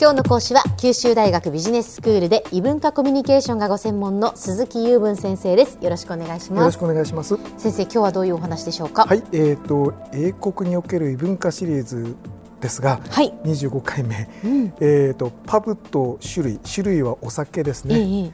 今日の講師は九州大学ビジネススクールで異文化コミュニケーションがご専門の鈴木雄文先生です。よろしくお願いします。よろしくお願いします。先生今日はどういうお話でしょうか？はいえっ、ー、と英国における異文化シリーズですが、はい、25回目、うん、えっ、とパブと種類種類はお酒ですね、いい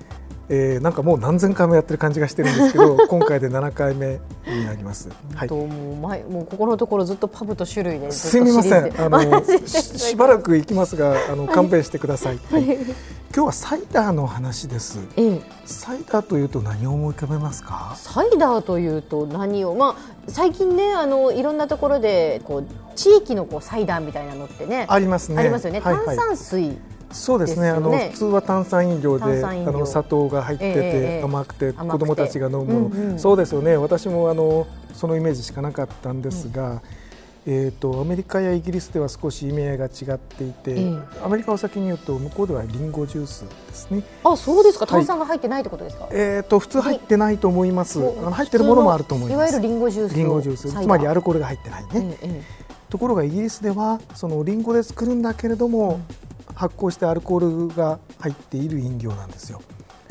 えー、なんかもう何千回もやってる感じがしてるんですけど 今回で7回目になります。はい、もう前もうここのところずっとパブと種類ですみません。あの しばらく行きますがあの勘弁してください。はい、今日はサイダーの話です。ええ、サイダーというと何を思い浮かべますか？サイダーというと何を？まあ最近ねあのいろんなところでこう地域のこうサイダーみたいなのってね。ありますね。ありますよね。炭酸水、はいそうですね、ね、あの普通は炭酸飲料であの砂糖が入ってて、甘くて子供たちが飲むもの、うんうん、そうですよね。私もあのそのイメージしかなかったんですが、うん、えーと、アメリカやイギリスでは少し意味合いが違っていて、アメリカを先に言うと向こうではリンゴジュースですね。あそうですか。炭酸が入ってないってことですか、はい、えーと、普通入ってないと思います、あの入ってるものもあると思います。いわゆるリンゴジュースリンゴジュース。つまりアルコールが入ってないね、ところがイギリスではそのリンゴで作るんだけれども、発酵してアルコールが入っている飲料なんですよ。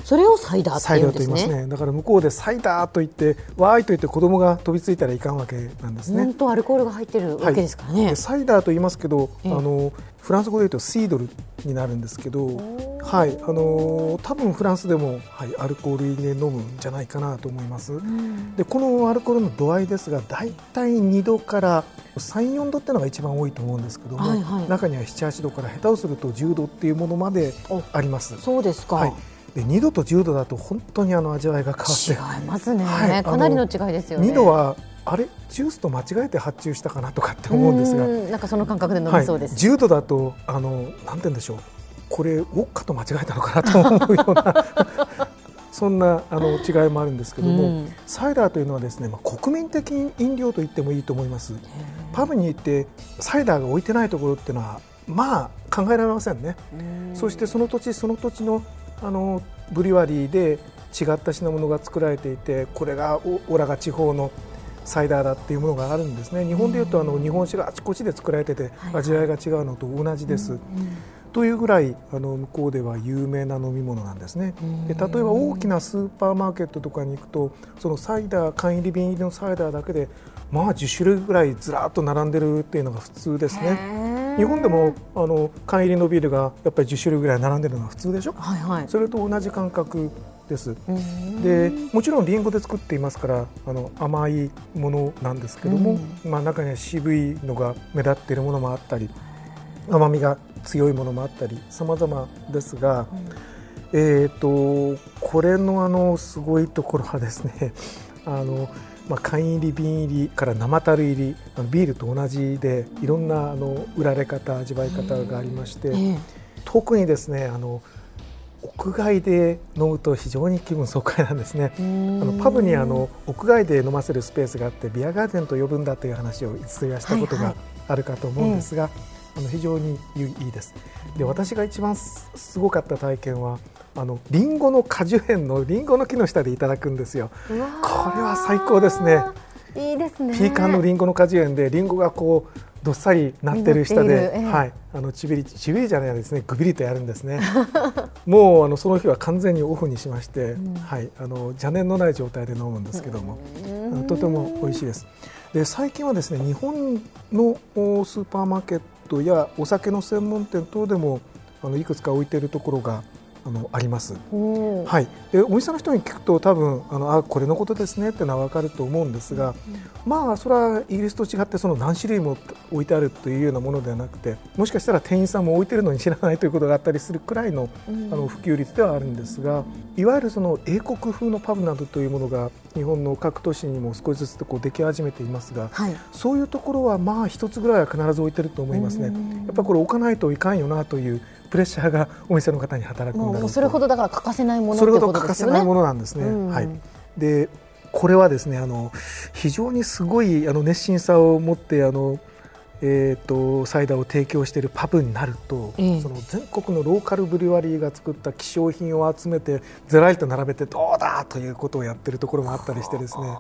それをサイダーって言うんですね。サイダーと言いますね。だから向こうでサイダーと言ってわーいと言って子供が飛びついたらいかんわけなんですね。本当アルコールが入ってるわけですからね。はい、サイダーと言いますけど、あのフランス語で言うとシードルになるんですけど、はい、あの多分フランスでもはいアルコール入れ飲むんじゃないかなと思います。でこのアルコールの度合いですが、だいたい2度から3、4度っていうのが一番多いと思うんですけども、はいはい、中には7、8度から下手をすると10度っていうものまであります。そうですか。はいで2度と10度だと本当にあの味わいが変わって。違いますね、はい、かなりの違いですよね。2度はあれ？ジュースと間違えて発注したかなとかって思うんですが。なんかその感覚で飲みそうです、はい、10度だとあのなんて言うんでしょう。これウォッカと間違えたのかなと思うような。そんなあの違いもあるんですけども、うん、サイダーというのはですね、まあ、国民的飲料と言ってもいいと思います。パブに行ってサイダーが置いてないところっていうのはまあ考えられませんね。そしてその土地その土地のあのブリュワリーで違った品物が作られていてこれがオラが地方のサイダーだっていうものがあるんですね。日本でいうとあの日本酒があちこちで作られてて味わいが違うのと同じです。というぐらいあの向こうでは有名な飲み物なんですね。で例えば大きなスーパーマーケットとかに行くとそのサイダー缶入り瓶入りのサイダーだけでまあ10種類ぐらいずらっと並んでるっていうのが普通ですね。日本でもあの缶入りのビールがやっぱり10種類ぐらい並んでるのは普通でしょ、はいはい、それと同じ感覚です。でもちろんりんごで作っていますからあの甘いものなんですけども、まあ、中には渋いのが目立っているものもあったり甘みが強いものもあったり様々ですが、うん、えーと、とこれのあのすごいところはですねあのまあ、缶入り瓶入りから生樽入りあのビールと同じでいろんなあの売られ方味わい方がありまして、特にですねあの屋外で飲むと非常に気分爽快なんですね。あのパブにあの屋外で飲ませるスペースがあってビアガーデンと呼ぶんだという話を一度はしたことがあるかと思うんですが、はいはい、あの非常にいいです。で私が一番すごかった体験はあのリンゴの果樹園のリンゴの木の下でいただくんですよ。これは最高ですね。いいですね。ピーカンのリンゴの果樹園でリンゴがこうどっさりなってる下で、ええ、はい、あのちびりちびりじゃないですね、ぐびりとやるんですね。もうあのその日は完全にオフにしまして、うん、はい、あの邪念のない状態で飲むんですけども、とても美味しいです。で最近はですね、日本のスーパーマーケットやお酒の専門店等でもあのいくつか置いているところがあのあります。はい。でお店の人に聞くと多分あのあこれのことですねってのはわかると思うんですが、うん、まあそれはイギリスと違ってその何種類も置いてあるというようなものではなくて、もしかしたら店員さんも置いてるのに知らないということがあったりするくらいの、うん、あの普及率ではあるんですが、いわゆるその英国風のパブなどというものが日本の各都市にも少しずつこうでき始めていますが、はい、そういうところはまあ一つぐらいは必ず置いてると思いますね。やっぱこれ置かないといかんよなというプレッシャーがお店の方に働くんだろうそれほどだから欠かせないものそれほど欠かせないものなんですね。うん、はい。でこれはですねあの非常にすごいあの熱心さを持ってあのえーと、サイダーを提供しているパブになると、ええ、その全国のローカルブリュワリーが作った希少品を集めてずらりと並べてどうだということをやってるところもあったりしてですね。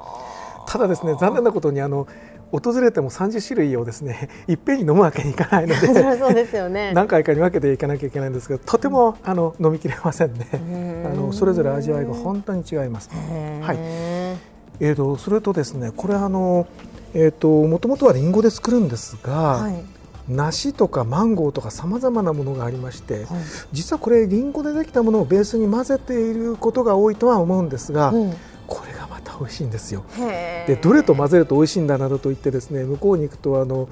ただですね残念なことにあの訪れても30種類をですねいっぺんに飲むわけにいかないのでそうですよね。何回かに分けていかなきゃいけないんですけどとてもあの飲みきれませんね。あのそれぞれ味わいが本当に違います。はい。えーと、それとですねこれあの、えーと、もともとはりんごで作るんですが、はい、梨とかマンゴーとかさまざまなものがありまして、はい、実はこれりんごでできたものをベースに混ぜていることが多いとは思うんですが、う美味しいんですよ。でどれと混ぜると美味しいんだなどと言ってですね向こうに行くとあの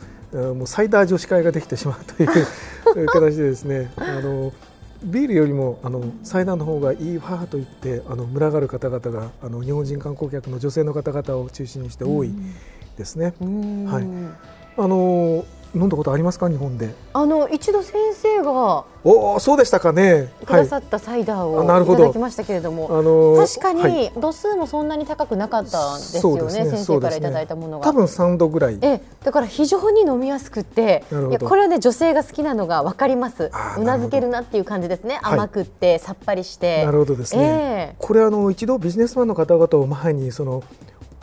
もうサイダー女子会ができてしまうという 形でですねあのビールよりもあのサイダーの方がいいわと言ってあの群がる方々があの日本人観光客の女性の方々を中心にして多いですね。はい、あの飲んだことありますか？日本で。あの一度先生がおおそうでしたかね。くださったサイダーをいただきましたけれども、あのー、確かに度数もそんなに高くなかったんですよね、ね、先生からいただいたものが、ね、多分3度ぐらい。えだから非常に飲みやすくていやこれはね女性が好きなのが分かります。うなずけるなっていう感じですね。甘くってさっぱりして。なるほどですね、えー、これあの一度ビジネスマンの方々を前にその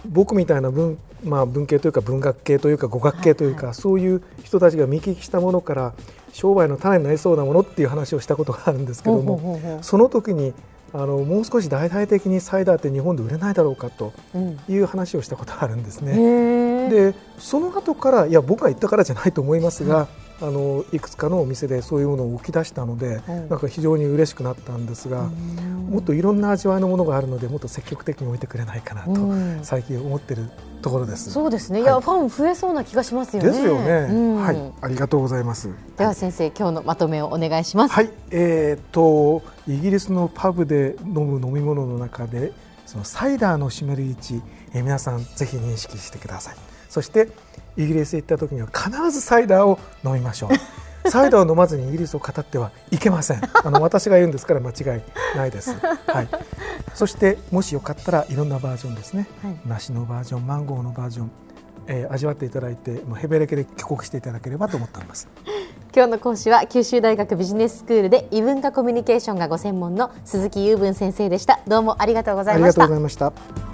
僕みたいな文,、まあ、文系というか文学系というか語学系というか、はいはい、そういう人たちが見聞きしたものから商売の種になりそうなものっていう話をしたことがあるんですけどもその時にあのもう少し大々的にサイダーって日本で売れないだろうかという話をしたことがあるんですね。うん、でその後からいや僕が言ったからじゃないと思いますが、あのいくつかのお店でそういうものを置き出したので、なんか非常に嬉しくなったんですが、もっといろんな味わいのものがあるのでもっと積極的に置いてくれないかなと最近思ってるところです。そうですね。いや、ファン増えそうな気がしますよね。ですよね。はい、ありがとうございます。では先生、今日のまとめをお願いします。はい、えっ、とイギリスのパブで飲む飲み物の中でそのサイダーの占める位置、えー、皆さんぜひ認識してください。そしてイギリスへ行った時には必ずサイダーを飲みましょうサイダーを飲まずにイギリスを語ってはいけません。あの私が言うんですから間違いないです、はい、そしてもしよかったらいろんなバージョンですね、はい、梨のバージョンマンゴーのバージョン、えー、味わっていただいてもうヘベレケで帰国していただければと思っております。今日の講師は九州大学ビジネススクールで異文化コミュニケーションがご専門の鈴木雄文先生でした。どうもありがとうございました。ありがとうございました